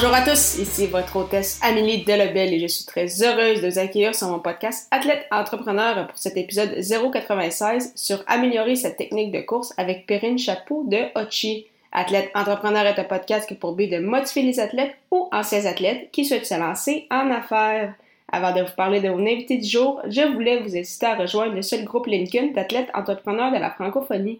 Bonjour à tous, ici votre hôtesse Amélie Delebel et je suis très heureuse de vous accueillir sur mon podcast Athlète Entrepreneur pour cet épisode 096 sur améliorer sa technique de course avec Perrine Chapeau de Ochi. Athlète Entrepreneur est un podcast qui pour but de motiver les athlètes ou anciens athlètes qui souhaitent se lancer en affaires. Avant de vous parler de mon invité du jour, je voulais vous inciter à rejoindre le seul groupe LinkedIn d'athlètes entrepreneurs de la francophonie.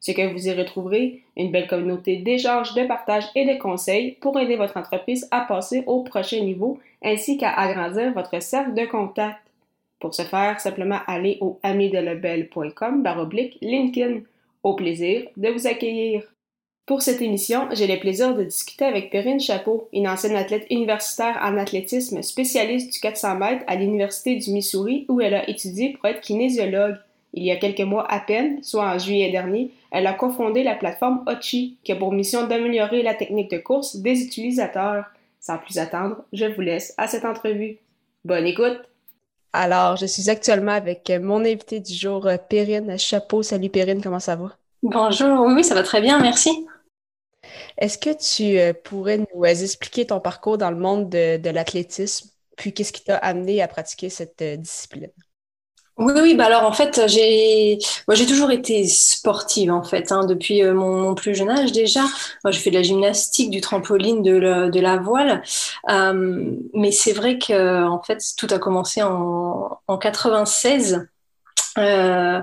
Ce que vous y retrouverez, une belle communauté d'échanges, de partage et de conseils pour aider votre entreprise à passer au prochain niveau ainsi qu'à agrandir votre cercle de contact. Pour ce faire, simplement allez au amidelebel.com baroblique LinkedIn. Au plaisir de vous accueillir. Pour cette émission, j'ai le plaisir de discuter avec Perrine Chapeau, une ancienne athlète universitaire en athlétisme spécialiste du 400 mètres à l'Université du Missouri où elle a étudié pour être kinésiologue. Il y a quelques mois à peine, soit en juillet dernier, elle a cofondé la plateforme Ochi, qui a pour mission d'améliorer la technique de course des utilisateurs. Sans plus attendre, je vous laisse à cette entrevue. Bonne écoute! Alors, je suis actuellement avec mon invité du jour, Perrine Chapeau. Salut Perrine, comment ça va? Bonjour, oui, ça va très bien, merci. Est-ce que tu pourrais nous expliquer ton parcours dans le monde de, l'athlétisme, puis qu'est-ce qui t'a amené à pratiquer cette discipline? Oui, oui, bah alors en fait, j'ai moi j'ai toujours été sportive en fait, hein, depuis euh, mon, plus jeune âge déjà. Moi, je fais de la gymnastique, du trampoline, de, la, voile, mais c'est vrai que en fait tout a commencé en, en 96. Euh,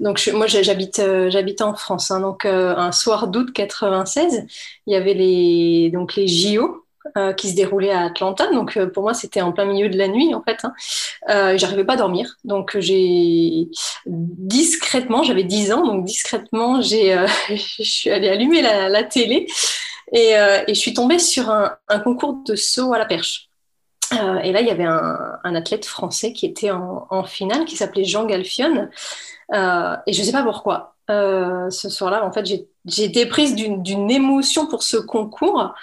donc moi j'habite euh, j'habite en France, hein, donc euh, un soir d'août 96, il y avait les donc les JO euh, qui se déroulait à Atlanta. Donc euh, pour moi, c'était en plein milieu de la nuit en fait. Hein. Euh, J'arrivais pas à dormir. Donc j'ai discrètement, j'avais 10 ans, donc discrètement, j'ai, euh, je suis allée allumer la, télé et, je suis tombée sur un, concours de saut à la perche. et là, il y avait un, athlète français qui était en, finale, qui s'appelait Jean Galfion. et je sais pas pourquoi. ce soir-là, en fait, j'ai été prise d'une émotion pour ce concours.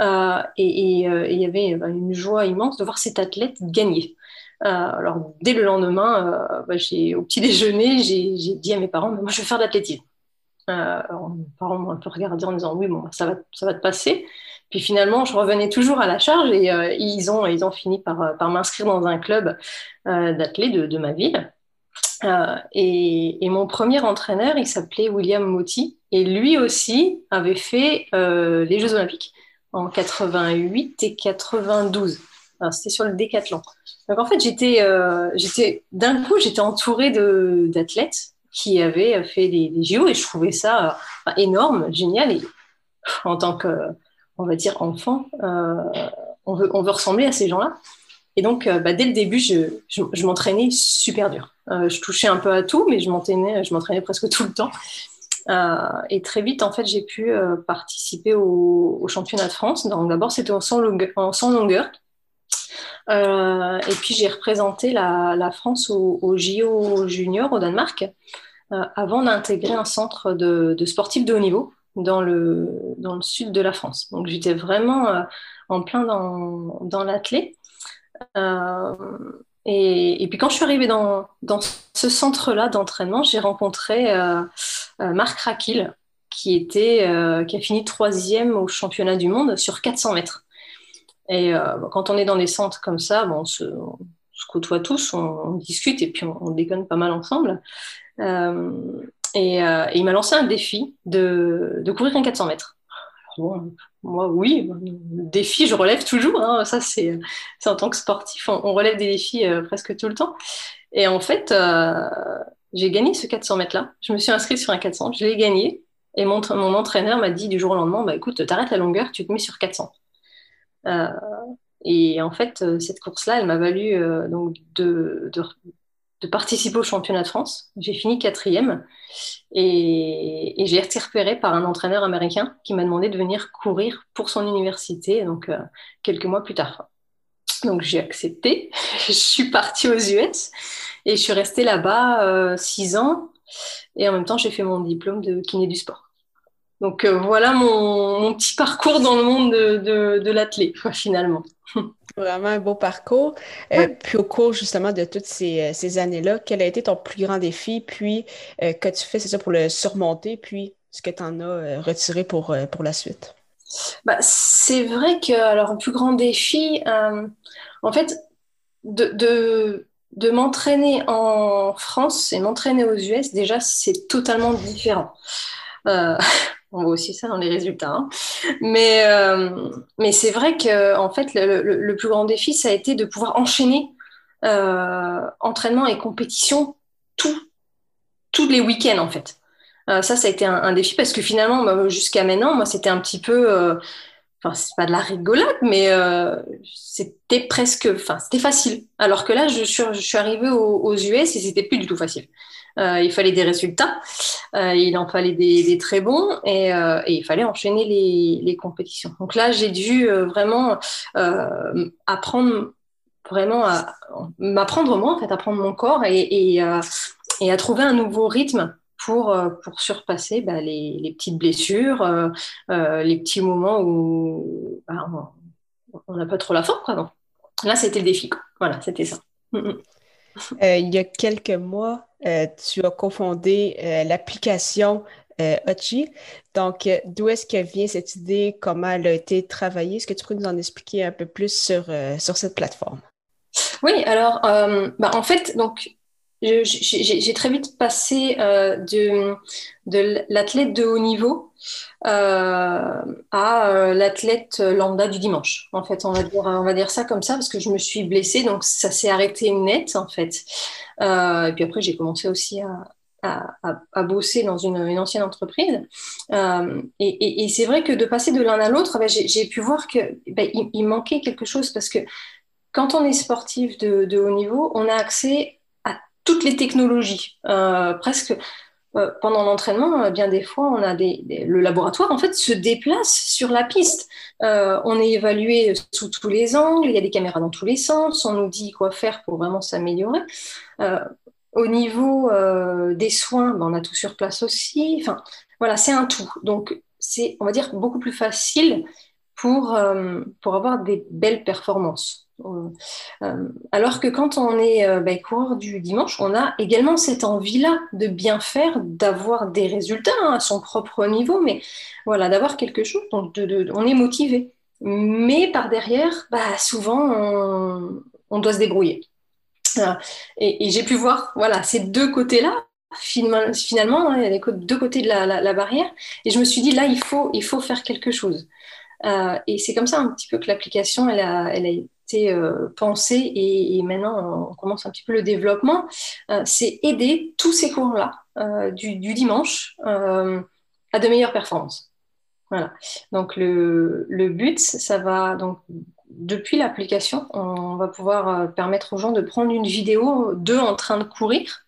Euh, et euh, il y avait une joie immense de voir cet athlète gagner. Euh, alors, dès le lendemain, bah, au petit déjeuner, j'ai dit à mes parents, moi, je vais faire de l'athlétisme. Euh, mes parents m'ont un peu regardé en disant, oui, bon, ça va, ça va te passer. Puis finalement, je revenais toujours à la charge et ils, ont, ils ont fini par, m'inscrire dans un club d'athlètes de, de, ma ville. Et, et, mon premier entraîneur, il s'appelait William Motti et lui aussi avait fait les Jeux Olympiques en 88 et 92. C'était sur le décathlon. Donc en fait, j'étais, euh, d'un coup, j'étais entourée d'athlètes qui avaient fait des, des JO et je trouvais ça euh, énorme, génial. Et en tant que, on va dire, enfant, euh, on, veut, on veut ressembler à ces gens-là. Et donc, bah, dès le début, je, je, je m'entraînais super dur. Je touchais un peu à tout, mais je m'entraînais, je m'entraînais presque tout le temps. Euh, et très vite, en fait, j'ai pu euh, participer au, au, championnat de France. Donc d'abord, c'était en 100 longueur. En 100 longueur. Euh, et puis j'ai représenté la, France au, JO junior au Danemark avant d'intégrer un centre de, sportifs de haut niveau dans le, dans le sud de la France. Donc j'étais vraiment en plein dans, dans l'athlé. Et, puis quand je suis arrivée dans, dans ce centre-là d'entraînement, j'ai rencontré Marc Rakil, qui, était, euh, qui a fini troisième au championnat du monde sur 400 mètres. Et euh, quand on est dans des centres comme ça, on, se, côtoie tous, on, discute et puis on, on, déconne pas mal ensemble. Euh, et, il m'a lancé un défi de, de courir un 400 mètres. Moi, oui, défi, je relève toujours. Hein. Ça, c'est en tant que sportif, on, relève des défis euh, presque tout le temps. Et en fait, euh, j'ai gagné ce 400 mètres-là. Je me suis inscrite sur un 400, je l'ai gagné. Et mon, entraîneur m'a dit du jour au lendemain, bah, écoute, t'arrêtes la longueur, tu te mets sur 400. Euh, et en fait, cette course-là, elle m'a valu euh, donc de, de, participer au championnat de France. J'ai fini quatrième et, j'ai été repérée par un entraîneur américain qui m'a demandé de venir courir pour son université, donc euh, quelques mois plus tard. Donc j'ai accepté, je suis partie aux US et je suis restée là-bas euh, six ans et en même temps j'ai fait mon diplôme de kiné du sport. Donc euh, voilà mon, petit parcours dans le monde de, de, de finalement. Vraiment un beau parcours. Euh, puis au cours justement de toutes ces, ces années-là, quel a été ton plus grand défi? Puis qu'as-tu fait, c'est ça, pour le surmonter? Puis ce que tu en as retiré pour, pour la suite? Bah, c'est vrai que, alors, un plus grand défi, en fait, de, m'entraîner en France et m'entraîner aux US, déjà, c'est totalement différent. On voit aussi ça dans les résultats. Hein. Mais, euh, mais c'est vrai que en fait, le, plus grand défi, ça a été de pouvoir enchaîner euh, entraînement et compétition tous les week-ends, en fait. Euh, ça, ça a été un, défi parce que finalement, bah, jusqu'à maintenant, moi, c'était un petit peu. Enfin, c'est pas de la rigolade, mais c'était presque. Enfin, c'était facile. Alors que là, je suis, arrivée aux, US et c'était plus du tout facile. Euh, il fallait des résultats, euh, il en fallait des, très bons et, euh, il fallait enchaîner les, compétitions. Donc là, j'ai dû vraiment apprendre vraiment m'apprendre moi, en fait, apprendre mon corps et, à trouver un nouveau rythme pour, pour surpasser bah, les, les, petites blessures, les petits moments où bah, on n'a pas trop la forme. Quoi, Là, c'était le défi. Voilà, c'était ça. Mm, mm. il y a quelques mois, euh, tu as cofondé euh, l'application euh, Ochi. Donc, d'où est-ce que vient cette idée? Comment elle a été travaillée? Est-ce que tu pourrais nous en expliquer un peu plus sur, sur cette plateforme? Oui, alors, bah, en fait, donc, j'ai très vite passé de, de l'athlète de haut niveau à l'athlète lambda du dimanche. En fait, on va, dire, ça comme ça parce que je me suis blessée, donc ça s'est arrêté net, en fait. Euh, et puis après, j'ai commencé aussi à, bosser dans une, ancienne entreprise. Euh, et, c'est vrai que de passer de l'un à l'autre, ben, j'ai pu voir qu'il ben, il, manquait quelque chose parce que quand on est sportif de, haut niveau, on a accès toutes les technologies, euh, presque. pendant l'entraînement, bien des fois, on a des, le laboratoire en fait se déplace sur la piste. on est évalué sous tous les angles, il y a des caméras dans tous les sens, on nous dit quoi faire pour vraiment s'améliorer. Euh, au niveau euh, des soins, ben, on a tout sur place aussi. Enfin, voilà, c'est un tout. Donc, c'est, on va dire, beaucoup plus facile pour, euh, pour avoir des belles performances. alors que quand on est ben, coureur du dimanche, on a également cette envie-là de bien faire, d'avoir des résultats hein, à son propre niveau, mais voilà, d'avoir quelque chose. Donc, on est motivé. Mais par derrière, bah, souvent, on doit se débrouiller. Et, j'ai pu voir voilà, ces deux côtés-là, finalement, hein, il a les deux côtés de la, barrière. Et je me suis dit, là, il faut, il faut faire quelque chose. Euh, et c'est comme ça un petit peu que l'application, elle a, été euh, pensée et, maintenant, on commence un petit peu le développement. Euh, c'est aider tous ces cours-là du, dimanche à de meilleures performances. Voilà. Donc le, but, ça va donc depuis l'application, on va pouvoir permettre aux gens de prendre une vidéo d'eux en train de courir.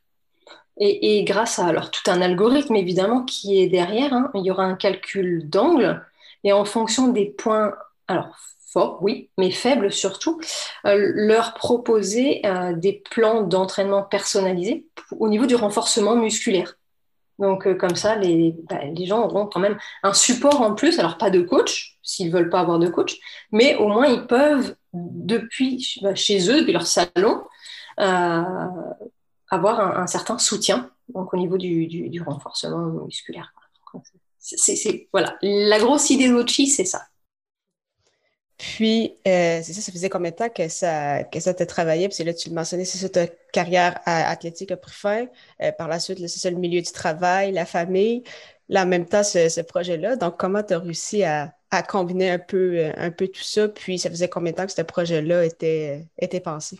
Et, grâce à alors, tout un algorithme évidemment qui est derrière, hein, il y aura un calcul d'angle et en fonction des points, alors forts, oui, mais faibles surtout, euh, leur proposer euh, des plans d'entraînement personnalisés au niveau du renforcement musculaire. Donc, euh, comme ça, les, bah, les, gens auront quand même un support en plus. Alors, pas de coach, s'ils ne veulent pas avoir de coach, mais au moins, ils peuvent, depuis bah, chez eux, depuis leur salon, avoir un, certain soutien donc, au niveau du, renforcement musculaire. C'est, voilà. La grosse idée d'Ochi, c'est ça. Puis, euh, c'est ça, ça faisait combien de temps que ça, que ça t'a travaillé? Puis là, tu le mentionnais, c'est ça, ta carrière athlétique a pris fin. Euh, par la suite, c'est ça, le milieu du travail, la famille. Là, en même temps, ce, projet-là. Donc, comment tu as réussi à, combiner un peu, un peu tout ça? Puis, ça faisait combien de temps que ce projet-là était, était pensé?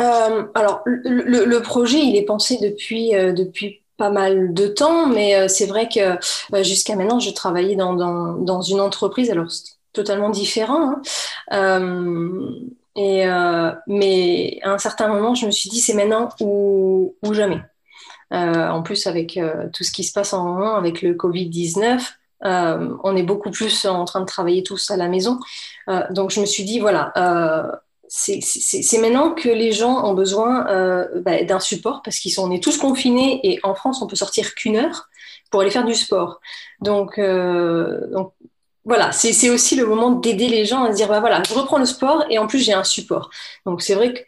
Euh, alors, le, projet, il est pensé depuis, depuis pas mal de temps, mais c'est vrai que jusqu'à maintenant, je travaillais dans, dans, une entreprise. Alors, totalement différent. Hein. Euh, Et, mais à un certain moment, je me suis dit, c'est maintenant ou, ou jamais. en plus, avec tout ce qui se passe en moment, avec le Covid-19, on est beaucoup plus en train de travailler tous à la maison. donc, je me suis dit, voilà, c'est maintenant que les gens ont besoin euh, bah, d'un support parce qu'ils sont on est tous confinés et en France on peut sortir qu'une heure pour aller faire du sport. Donc, euh, donc voilà, c'est aussi le moment d'aider les gens à se dire bah voilà, je reprends le sport et en plus j'ai un support. Donc c'est vrai que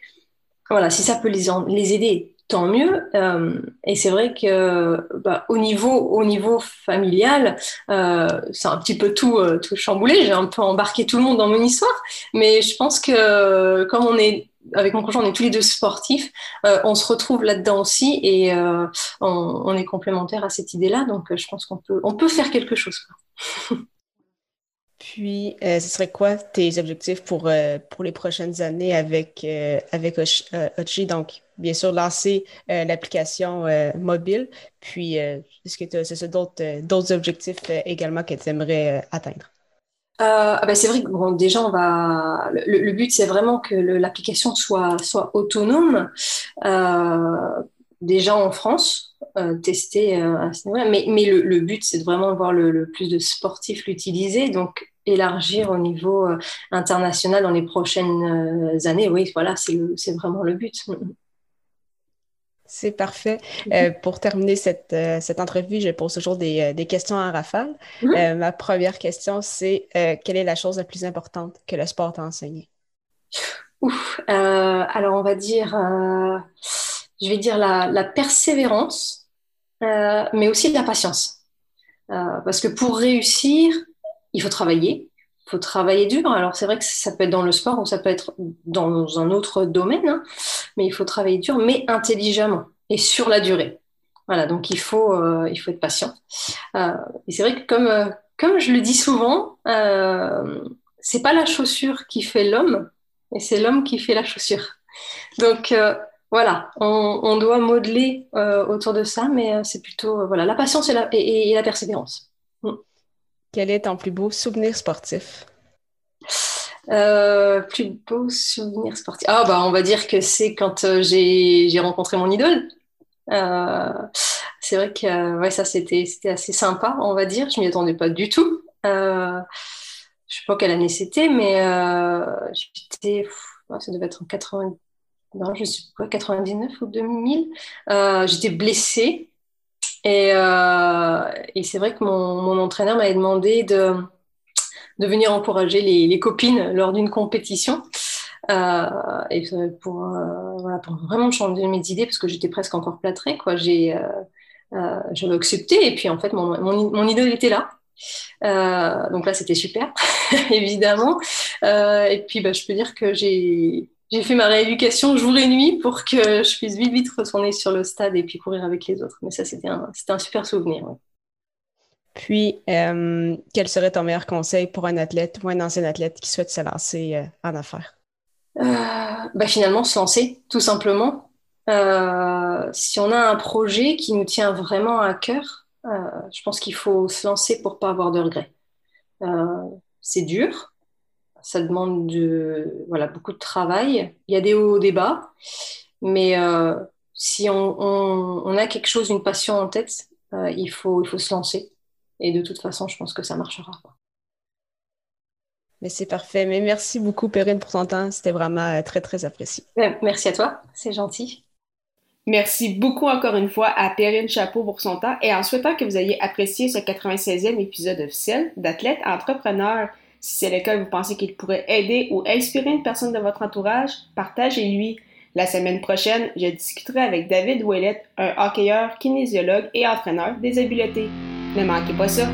voilà, si ça peut les, les aider tant mieux. Euh, et c'est vrai que bah, au niveau au niveau familial, euh, c'est un petit peu tout euh, tout chamboulé. J'ai un peu embarqué tout le monde dans mon histoire, mais je pense que comme on est avec mon conjoint, on est tous les deux sportifs, on se retrouve là-dedans aussi et on, on, est complémentaires à cette idée-là. Donc je pense qu'on peut on peut faire quelque chose. Puis, ce serait quoi tes objectifs pour, pour les prochaines années avec, avec Ochi? Donc, bien sûr, lancer euh, l'application euh, mobile. Puis, euh, est-ce que tu as d'autres objectifs également que tu aimerais atteindre? Ah ben c'est vrai que bon, déjà, on va. Le, but, c'est vraiment que l'application soit, soit autonome. déjà en France, tester à ce Mais, le, but, c'est de vraiment voir le, plus de sportifs l'utiliser. Donc, élargir au niveau international dans les prochaines années. Oui, voilà, c'est vraiment le but. C'est parfait. Mhm. Euh, pour terminer cette, euh, cette, entrevue, je pose toujours des, euh, des questions à rafale. Mhm. ma première question, c'est quelle est la chose la plus importante que le sport t'a enseigné? Ouf, alors on va dire, je vais dire la, la persévérance, mais aussi la patience. parce que pour réussir, il faut travailler, il faut travailler dur. Alors c'est vrai que ça peut être dans le sport ou ça peut être dans un autre domaine, hein, mais il faut travailler dur, mais intelligemment et sur la durée. Voilà, donc il faut, euh, il faut être patient. Euh, et c'est vrai que comme, euh, comme je le dis souvent, c'est pas la chaussure qui fait l'homme, mais c'est l'homme qui fait la chaussure. Donc voilà, on, doit modeler autour de ça, mais c'est plutôt voilà la patience et la, et la persévérance. Mm. Quel est ton plus beau souvenir sportif? Euh, plus beau souvenir sportif. Ah, bah, on va dire que c'est quand euh, j'ai rencontré mon idole. Euh, c'est vrai que ouais, ça, c'était assez sympa, on va dire. Je m'y attendais pas du tout. je sais pas quelle année c'était, mais j'étais. Ça devait être en 80. Non, je sais pas, 99 ou 2000. j'étais blessée. Et, et c'est vrai que mon, mon entraîneur m'avait demandé de de venir encourager les, copines lors d'une compétition. Euh, et pour, euh, voilà, pour vraiment changer mes idées, parce que j'étais presque encore plâtrée, quoi. J'ai, euh, j'avais accepté, et puis en fait, mon, mon, idole était là. donc là, c'était super, évidemment. et puis, bah, je peux dire que j'ai, j'ai fait ma rééducation jour et nuit pour que je puisse vite, vite retourner sur le stade et puis courir avec les autres. Mais ça, c'était un, c'était un super souvenir. Puis, euh, quel serait ton meilleur conseil pour un athlète ou un ancien athlète qui souhaite se lancer euh, en affaires? Euh, bah finalement, se lancer, tout simplement. si on a un projet qui nous tient vraiment à cœur, je pense qu'il faut se lancer pour pas avoir de regrets. c'est dur, ça demande de, voilà, beaucoup de travail. Il y a des hauts, des bas, mais si on, on, on, a quelque chose, une passion en tête, il, faut, il faut se lancer. Et de toute façon, je pense que ça marchera. Mais c'est parfait. Mais merci beaucoup, Perrine, pour ton temps. C'était vraiment euh, très, très apprécié. Merci à toi. C'est gentil. Merci beaucoup encore une fois à Perrine Chapeau pour son temps et en souhaitant que vous ayez apprécié ce 96e épisode officiel d'Athlète Entrepreneur. Si c'est le cas, vous pensez qu'il pourrait aider ou inspirer une personne de votre entourage, partagez-lui. La semaine prochaine, je discuterai avec David Ouellette, un hockeyeur, kinésiologue et entraîneur des habiletés. Ne manquez pas ça.